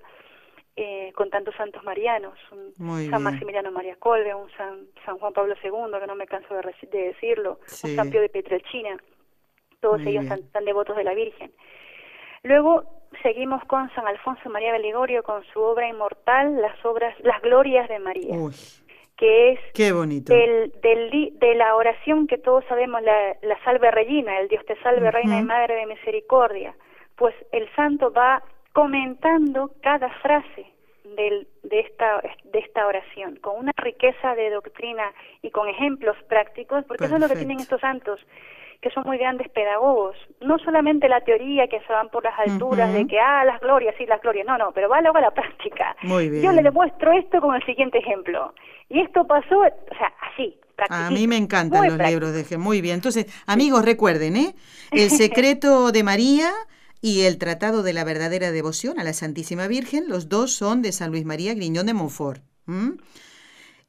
eh, con tantos santos marianos, un San Maximiliano María Colbe, un San, San Juan Pablo II, que no me canso de, decirlo, un San Pío de Pietrelcina, todos ellos tan, devotos de la Virgen. Luego seguimos con San Alfonso María de Ligorio, con su obra inmortal, las obras, las glorias de María que es Qué bonito. Del, del, de la oración que todos sabemos, la, la salve reina, el Dios te salve, reina y madre de misericordia. Pues el santo va comentando cada frase del, de, esta, de esta oración, con una riqueza de doctrina y con ejemplos prácticos, porque eso es lo que tienen estos santos, que son muy grandes pedagogos. No solamente la teoría que se van por las alturas de que, ah, las glorias, sí, las glorias. No, no, pero va luego a la práctica. Muy bien. Yo le demuestro esto con el siguiente ejemplo. Y esto pasó, o sea, así. A mí me encantan los libros de Muy bien. Entonces, amigos, recuerden, ¿eh? El secreto de María y el Tratado de la verdadera devoción a la Santísima Virgen, los dos son de San Luis María Griñón de Montfort.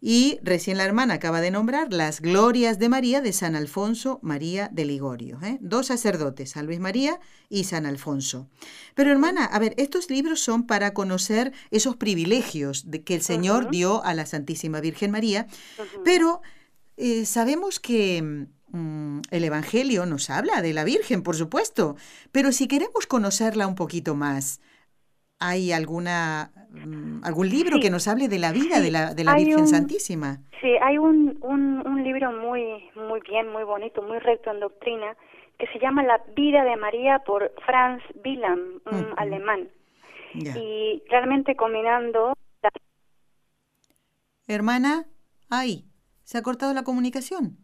Y recién la hermana acaba de nombrar las glorias de María de San Alfonso María de Ligorio. ¿eh? Dos sacerdotes, San Luis María y San Alfonso. Pero hermana, a ver, estos libros son para conocer esos privilegios de que el Señor dio a la Santísima Virgen María, pero eh, sabemos que mm, el Evangelio nos habla de la Virgen, por supuesto, pero si queremos conocerla un poquito más, ¿Hay alguna mm, algún libro que nos hable de la vida de la, de la Virgen Santísima? Sí, hay un, un, un, libro muy, muy bien, muy bonito, muy recto en doctrina, que se llama La vida de María por Franz Wilhelm, un alemán. Y realmente combinando... Hermana, ahí, ¿se ha cortado la comunicación?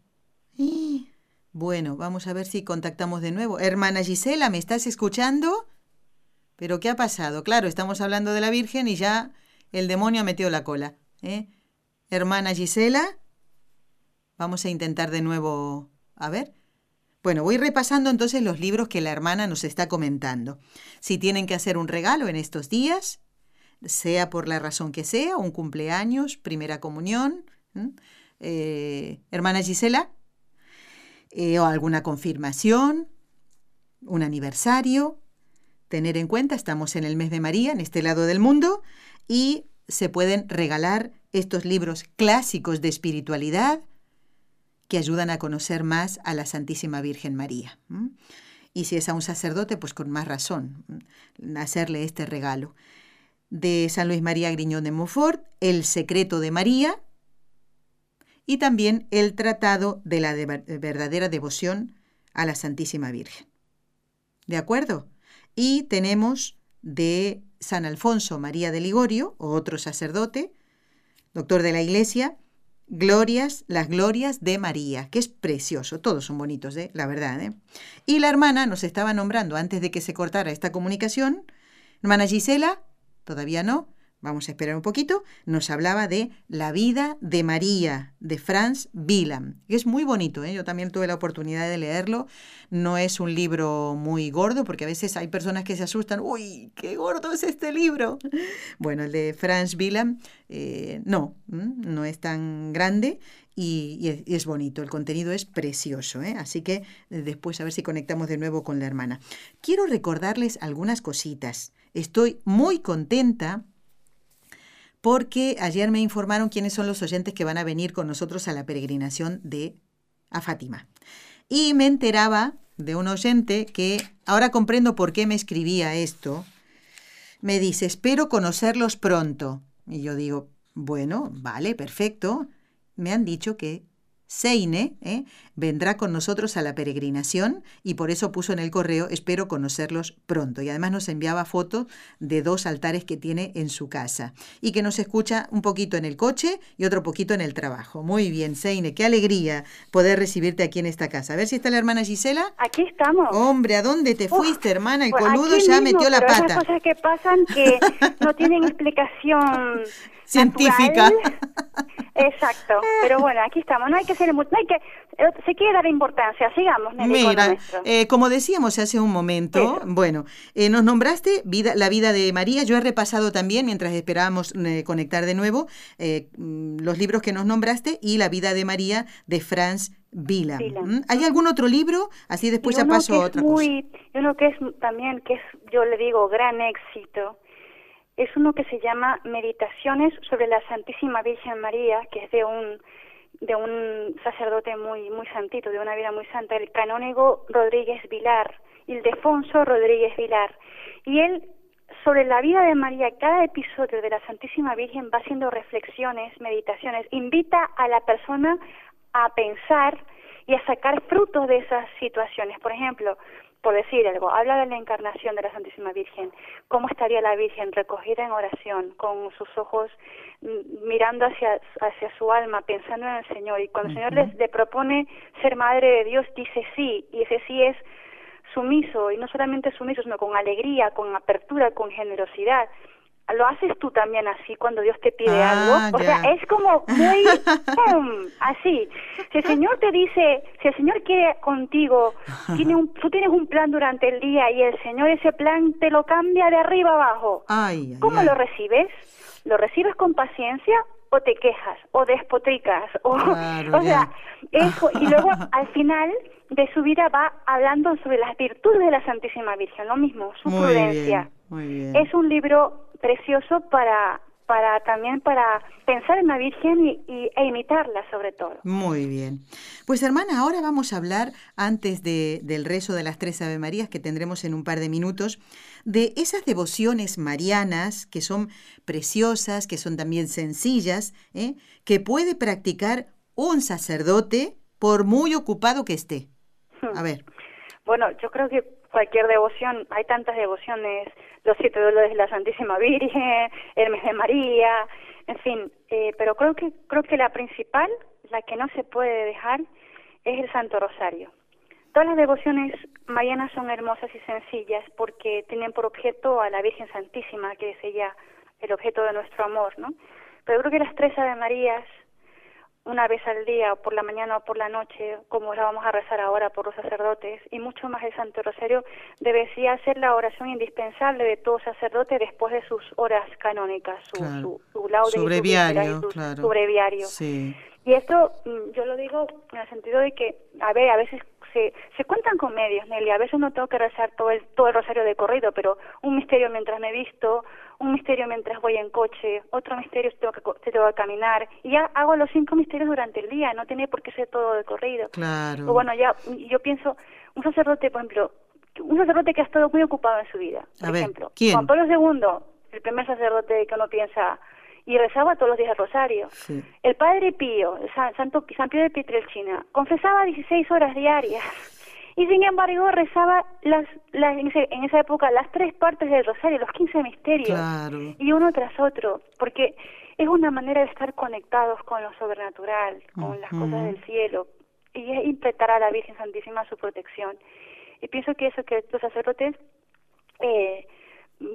Bueno, vamos a ver si contactamos de nuevo. Hermana Gisela, ¿me estás escuchando? Pero ¿qué ha pasado? Claro, estamos hablando de la Virgen y ya el demonio ha metido la cola. ¿eh? Hermana Gisela, vamos a intentar de nuevo. A ver. Bueno, voy repasando entonces los libros que la hermana nos está comentando. Si tienen que hacer un regalo en estos días, sea por la razón que sea, un cumpleaños, primera comunión, eh, hermana Gisela, eh, o alguna confirmación, un aniversario, tener en cuenta, estamos en el mes de María, en este lado del mundo, y se pueden regalar estos libros clásicos de espiritualidad que ayudan a conocer más a la Santísima Virgen María. Y si es a un sacerdote, pues con más razón, hacerle este regalo. De San Luis María Griñón de Montfort, El secreto de María, y también el Tratado de la verdadera devoción a la Santísima Virgen. ¿De acuerdo? Y tenemos de San Alfonso María de Ligorio, otro sacerdote, doctor de la Iglesia, Glorias, las glorias de María, que es precioso, todos son bonitos, ¿eh? la verdad. ¿eh? Y la hermana nos estaba nombrando antes de que se cortara esta comunicación, hermana Gisela, todavía no, vamos a esperar un poquito, nos hablaba de La vida de María, de Franz Wieland. Es muy bonito, ¿eh? yo también tuve la oportunidad de leerlo. No es un libro muy gordo, porque a veces hay personas que se asustan, uy, qué gordo es este libro. Bueno, el de Franz Wieland, eh, no, no es tan grande y, es, bonito, el contenido es precioso, ¿eh? así que eh, después a ver si conectamos de nuevo con la hermana. Quiero recordarles algunas cositas. Estoy muy contenta porque ayer me informaron quiénes son los oyentes que van a venir con nosotros a la peregrinación de a Fátima. Y me enteraba de un oyente que ahora comprendo por qué me escribía esto. Me dice, espero conocerlos pronto. Y yo digo, Bueno, vale, perfecto. Me han dicho que Seine ¿eh? Vendrá con nosotros a la peregrinación y por eso puso en el correo, espero conocerlos pronto. Y además nos enviaba fotos de dos altares que tiene en su casa y que nos escucha un poquito en el coche y otro poquito en el trabajo. Muy bien, Seine, qué alegría poder recibirte aquí en esta casa. A ver si está la hermana Gisela. Aquí estamos. Hombre, ¿a dónde te fuiste, hermana? El coludo ya metió la pata. Esas cosas que pasan que no tienen explicación científica. Exacto, pero bueno, aquí estamos, no hay que ser no hay que se quiere dar importancia, sigamos. Mira, eh, como decíamos hace un momento, bueno, eh, nos nombraste vida, la vida de María, yo he repasado también, mientras esperábamos conectar de nuevo, mm, los libros que nos nombraste y la vida de María de Franz Vila. ¿Hay algún otro libro? Así después ya paso a otra muy, cosa. Uno que es también, que es, yo le digo, gran éxito, es uno que se llama Meditaciones sobre la Santísima Virgen María, que es de un de un sacerdote muy muy santito, de una vida muy santa, el canónigo Rodríguez Vilar, Ildefonso Rodríguez Vilar. Y él sobre la vida de María, cada episodio de la Santísima Virgen va haciendo reflexiones, meditaciones, invita a la persona a pensar y a sacar frutos de esas situaciones. Por ejemplo, por decir algo, habla de la encarnación de la Santísima Virgen. ¿Cómo estaría la Virgen recogida en oración, con sus ojos mirando hacia, hacia su alma, pensando en el Señor? Y cuando el Señor le, le propone ser madre de Dios, dice sí, y ese sí es sumiso, y no solamente sumiso, sino con alegría, con apertura, con generosidad lo haces tú también así cuando Dios te pide ah, algo. O sea, es como muy así. Si el Señor te dice, si el Señor quiere contigo, tiene un, tú tienes un plan durante el día y el Señor ese plan te lo cambia de arriba abajo. ¿Cómo lo recibes? ¿Lo recibes con paciencia o te quejas o despotricas o, o sea, eso y luego al final de su vida va hablando sobre las virtudes de la Santísima Virgen, lo mismo, su prudencia. Es un libro precioso para para también para pensar en la Virgen y, e imitarla sobre todo. Muy bien. Pues hermana, ahora vamos a hablar, antes de, del rezo de las tres Ave Marías que tendremos en un par de minutos, de esas devociones marianas que son preciosas, que son también sencillas, ¿eh? que puede practicar un sacerdote por muy ocupado que esté. A ver. Bueno, yo creo que cualquier devoción, hay tantas devociones, los siete dolores de la Santísima Virgen, el mes de María, en fin, eh, pero creo que creo que la principal, la que no se puede dejar, es el Santo Rosario. Todas las devociones marianas son hermosas y sencillas porque tienen por objeto a la Virgen Santísima, que es ella el objeto de nuestro amor, ¿no? Pero creo que las tres Ave Marías una vez al día, o por la mañana o por la noche, como la vamos a rezar ahora por los sacerdotes, y mucho más el Santo Rosario, debería ser la oración indispensable de todo sacerdote después de sus horas canónicas, su, su, su laude su, breviario. Y esto mm, yo lo digo en el sentido de que, a ver, a veces se, se cuentan con medios, Nelly. A veces no tengo que rezar todo el, todo el rosario de corrido, pero un misterio mientras me visto, un misterio mientras voy en coche, otro misterio si tengo que, si tengo que caminar. Y ya hago los cinco misterios durante el día, no tiene por qué ser todo de corrido. Claro. O bueno, ya yo pienso, un sacerdote, por ejemplo, un sacerdote que ha estado muy ocupado en su vida. Por ejemplo, Juan Pablo II, el primer sacerdote que uno piensa y rezaba todos los días el rosario. El Padre Pío, San, Santo, San Pío de Pietrelcina, confesaba 16 horas diarias y sin embargo rezaba las, las en, esa época las tres partes del rosario, los 15 misterios, y uno tras otro, porque es una manera de estar conectados con lo sobrenatural, con las cosas del cielo, y es interpretar a la Virgen Santísima su protección. Y pienso que eso que los sacerdotes eh,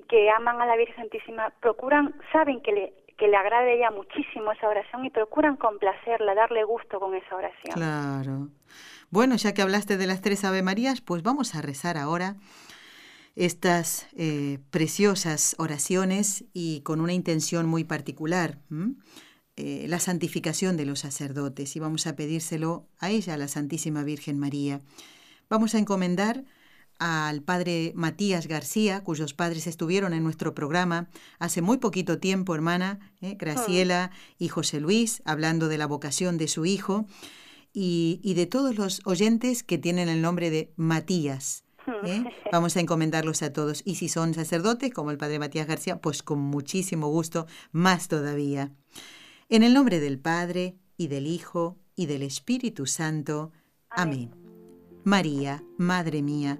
que aman a la Virgen Santísima procuran, saben que le que le agrade ella muchísimo esa oración y procuran complacerla, darle gusto con esa oración. Claro. Bueno, ya que hablaste de las tres Ave Marías, pues vamos a rezar ahora estas eh, preciosas oraciones y con una intención muy particular, eh, la santificación de los sacerdotes, y vamos a pedírselo a ella, a la Santísima Virgen María. Vamos a encomendar al padre Matías García, cuyos padres estuvieron en nuestro programa hace muy poquito tiempo, hermana, ¿eh? Graciela y José Luis, hablando de la vocación de su hijo, y, de todos los oyentes que tienen el nombre de Matías. ¿eh? Vamos a encomendarlos a todos. Y si son sacerdotes, como el Padre Matías García, pues con muchísimo gusto, más todavía. En el nombre del Padre, y del Hijo, y del Espíritu Santo. Amén. María, Madre mía,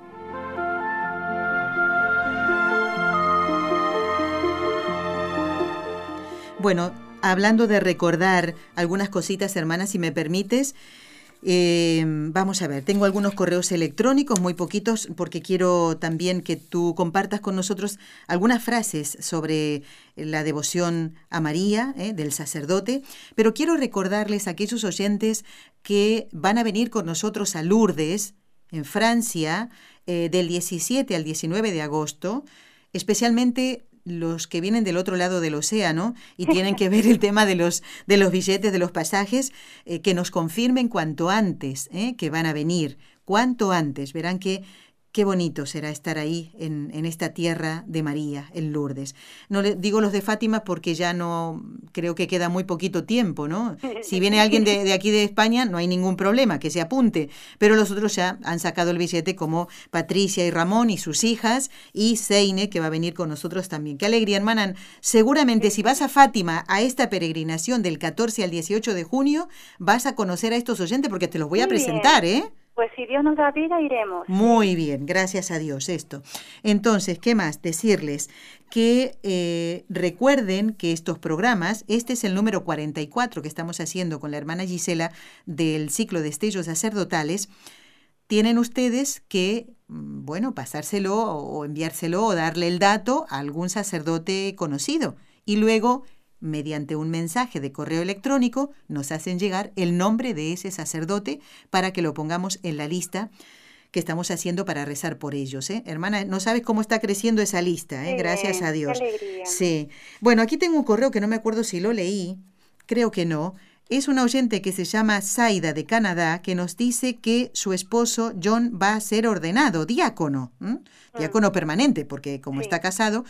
Bueno, hablando de recordar algunas cositas, hermanas, si me permites, eh, vamos a ver, tengo algunos correos electrónicos, muy poquitos, porque quiero también que tú compartas con nosotros algunas frases sobre la devoción a María eh, del sacerdote, pero quiero recordarles a aquellos oyentes que van a venir con nosotros a Lourdes, en Francia, eh, del 17 al 19 de agosto, especialmente los que vienen del otro lado del océano y tienen que ver el tema de los, de los billetes, de los pasajes, eh, que nos confirmen cuanto antes eh, que van a venir, cuanto antes. Verán que Qué bonito será estar ahí en, en, esta tierra de María, en Lourdes. No le digo los de Fátima porque ya no creo que queda muy poquito tiempo, ¿no? Si viene alguien de, de, aquí de España, no hay ningún problema, que se apunte. Pero los otros ya han sacado el billete como Patricia y Ramón y sus hijas y Seine, que va a venir con nosotros también. Qué alegría, hermana. Seguramente si vas a Fátima a esta peregrinación del 14 al 18 de junio, vas a conocer a estos oyentes porque te los voy a presentar, ¿eh? Pues si Dios nos da vida, iremos. Muy bien, gracias a Dios esto. Entonces, ¿qué más? Decirles que eh, recuerden que estos programas, este es el número 44 que estamos haciendo con la hermana Gisela del ciclo de estellos sacerdotales, tienen ustedes que, mm, bueno, pasárselo o enviárselo o darle el dato a algún sacerdote conocido. Y luego mediante un mensaje de correo electrónico, nos hacen llegar el nombre de ese sacerdote para que lo pongamos en la lista que estamos haciendo para rezar por ellos. ¿eh? Hermana, no sabes cómo está creciendo esa lista, ¿eh? gracias a Dios. Sí. Bueno, aquí tengo un correo que no me acuerdo si lo leí, creo que no. Es una oyente que se llama Saida de Canadá que nos dice que su esposo John va a ser ordenado diácono, diácono permanente, porque como está casado,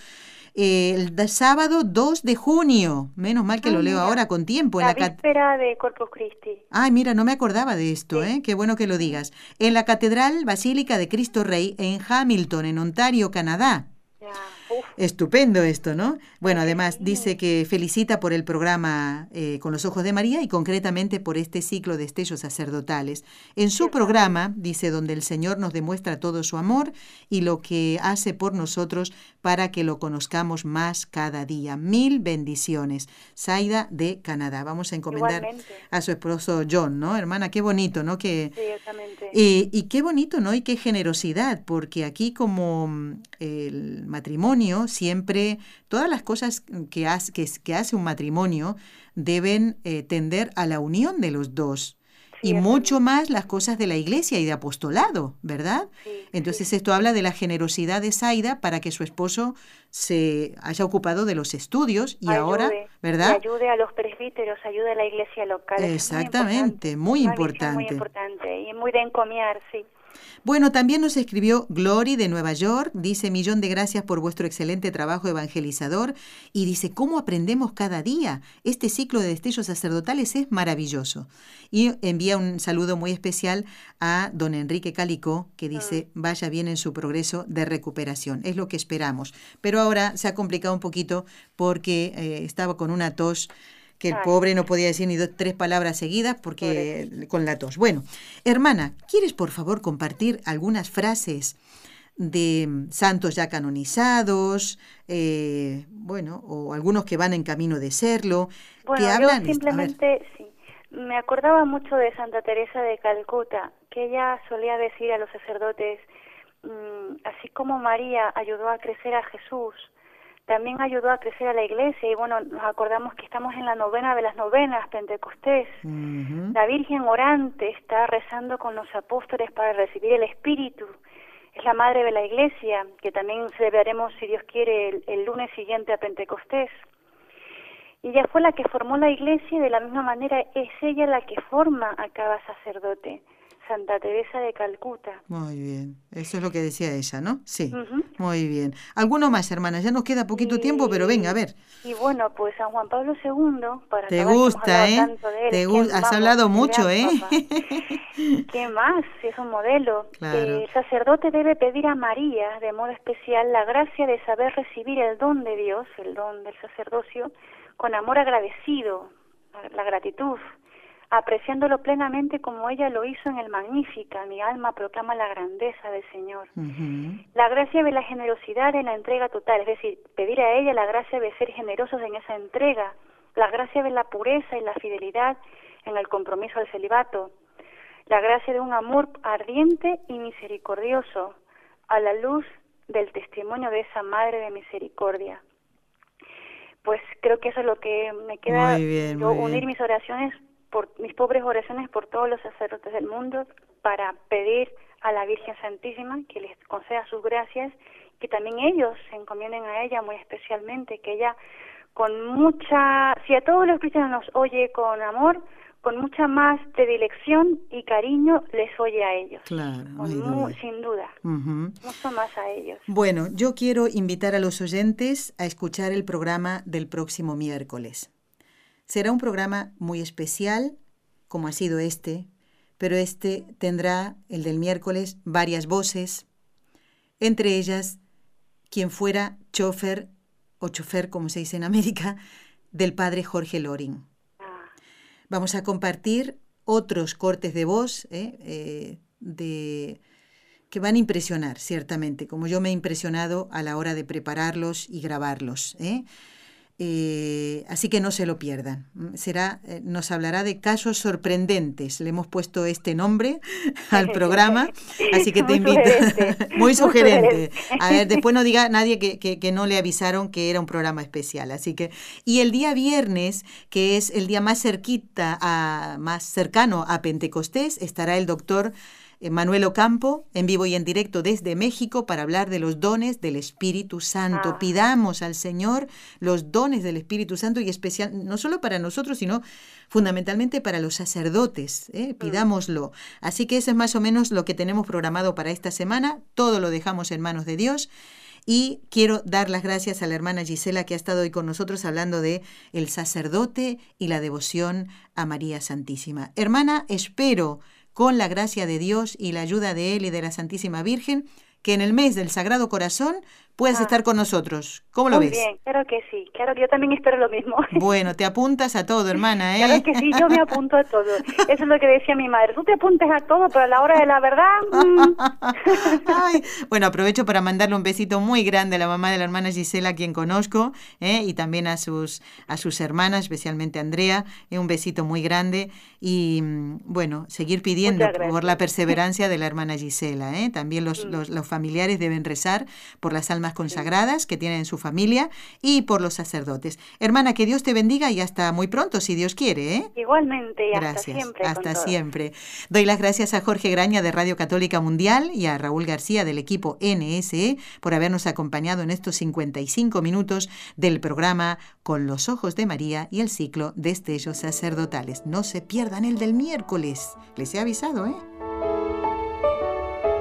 el sábado 2 de junio. Menos mal que Ah, lo leo mira. ahora con tiempo. La en la víspera de Corpus Christi. Ay, mira, no me acordaba de esto, Sí. ¿eh? Qué bueno que lo digas. En la Catedral Basílica de Cristo Rey en Hamilton, en Ontario, Canadá. Ya. Estupendo esto, ¿no? Bueno, además dice que felicita por el programa eh, Con los Ojos de María y concretamente por este ciclo de estellos sacerdotales. En su programa, dice, donde el Señor nos demuestra todo su amor y lo que hace por nosotros para que lo conozcamos más cada día. Mil bendiciones. Saida de Canadá. Vamos a encomendar Igualmente. a su esposo John, ¿no? Hermana, qué bonito, ¿no? Que, sí, exactamente. eh, y qué bonito, ¿no? Y qué generosidad, porque aquí como mm, el matrimonio, siempre, todas las cosas que hace, que, que hace un matrimonio deben eh, tender a la unión de los dos. Sí, y mucho más las cosas de la iglesia y de apostolado, ¿verdad? Sí, Entonces sí. esto habla de la generosidad de Zaida para que su esposo se haya ocupado de los estudios y ahora, ¿verdad? Y ayude a los presbíteros, ayude a la iglesia local. muy Exactamente, muy Una misión importante. Muy importante y muy de encomiar, sí. Bueno, también nos escribió Glory de Nueva York, dice millón de gracias por vuestro excelente trabajo evangelizador y dice, ¿cómo aprendemos cada día? Este ciclo de destellos sacerdotales es maravilloso. Y envía un saludo muy especial a don Enrique Calicó, que dice, mm. vaya bien en su progreso de recuperación. Es lo que esperamos. Pero ahora se ha complicado un poquito porque eh, estaba con una tos que el pobre no podía decir ni dos, tres palabras seguidas porque con la tos. Bueno, hermana, ¿quieres por favor compartir algunas frases de santos ya canonizados, eh, bueno, o algunos que van en camino de serlo, bueno, que hablan... simplemente, sí, me acordaba mucho de Santa Teresa de Calcuta, que ella solía decir a los sacerdotes, mm, así como María ayudó a crecer a Jesús, también ayudó a crecer a la iglesia y bueno, nos acordamos que estamos en la novena de las novenas, Pentecostés. La Virgen orante está rezando con los apóstoles para recibir el Espíritu. Es la madre de la iglesia, que también celebraremos, si Dios quiere, el, el lunes siguiente a Pentecostés. Y ella fue la que formó la iglesia y de la misma manera es ella la que forma a cada sacerdote. Santa Teresa de Calcuta. Muy bien, eso es lo que decía ella, ¿no? Sí, muy bien. ¿Alguno más, hermana? Ya nos queda poquito tiempo, pero venga, a ver. Y bueno, pues San Juan Pablo II, para Te gusta, ¿eh? Te Has hablado mucho, ¿eh? ¿Qué más? Es un modelo. el sacerdote debe pedir a María, de modo especial, la gracia de saber recibir el don de Dios, el don del sacerdocio, con amor agradecido, la gratitud apreciándolo plenamente como ella lo hizo en el Magnífica, mi alma proclama la grandeza del Señor. La gracia de la generosidad en la entrega total, es decir, pedir a ella la gracia de ser generosos en esa entrega, la gracia de la pureza y la fidelidad en el compromiso al celibato, la gracia de un amor ardiente y misericordioso a la luz del testimonio de esa Madre de Misericordia. Pues creo que eso es lo que me queda, unir mis oraciones por mis pobres oraciones por todos los sacerdotes del mundo para pedir a la Virgen Santísima que les conceda sus gracias, que también ellos se encomienden a ella muy especialmente, que ella con mucha, si a todos los cristianos nos oye con amor, con mucha más predilección y cariño les oye a ellos. Claro, sin duda. Mucho más a ellos. Bueno, yo quiero invitar a los oyentes a escuchar el programa del próximo miércoles. Será un programa muy especial, como ha sido este, pero este tendrá, el del miércoles, varias voces, entre ellas quien fuera chofer o chofer, como se dice en América, del padre Jorge Loring. Vamos a compartir otros cortes de voz eh, eh, de, que van a impresionar, ciertamente, como yo me he impresionado a la hora de prepararlos y grabarlos. ¿eh? Eh, así que no se lo pierdan. Mm, será, eh, nos hablará de casos sorprendentes. Le hemos puesto este nombre al programa, así que te invito. Muy sugerente. A ver, después no diga nadie que, que, no le avisaron que era un programa especial. Así que, y el día viernes, que es el día más cerquita, a, más cercano a Pentecostés, estará el doctor Manuel Ocampo, en vivo y en directo desde México, para hablar de los dones del Espíritu Santo. Ah. Pidamos al Señor los dones del Espíritu Santo y especial, no solo para nosotros, sino fundamentalmente para los sacerdotes. ¿eh? Mm. Pidámoslo. Así que eso es más o menos lo que tenemos programado para esta semana. Todo lo dejamos en manos de Dios. Y quiero dar las gracias a la hermana Gisela que ha estado hoy con nosotros hablando de el sacerdote y la devoción a María Santísima. Hermana, espero con la gracia de Dios y la ayuda de Él y de la Santísima Virgen, que en el mes del Sagrado Corazón puedes ah. estar con nosotros. ¿Cómo lo ves? bien, claro que sí, claro que yo también espero lo mismo. Bueno, te apuntas a todo, hermana, ¿eh? Claro que sí, yo me apunto a todo. Eso es lo que decía mi madre, tú te apuntes a todo, pero a la hora de la verdad... Mm. bueno, aprovecho para mandarle un besito muy grande a la mamá de la hermana Gisela, quien conozco, ¿eh? y también a sus, a sus hermanas, especialmente a Andrea, ¿eh? un besito muy grande. Y mm, bueno, seguir pidiendo por la perseverancia de la hermana Gisela. ¿eh? También los, mm. los, los familiares deben rezar por las almas consagradas que tienen en su familia y por los sacerdotes. Hermana, que Dios te bendiga y hasta muy pronto, si Dios quiere. ¿eh? Igualmente, y gracias, hasta siempre. Hasta siempre. Doy las gracias a Jorge Graña de Radio Católica Mundial y a Raúl García del equipo NSE por habernos acompañado en estos 55 minutos del programa Con los Ojos de María y el ciclo Destellos Sacerdotales. No se pierdan el del miércoles. Les he avisado, ¿eh?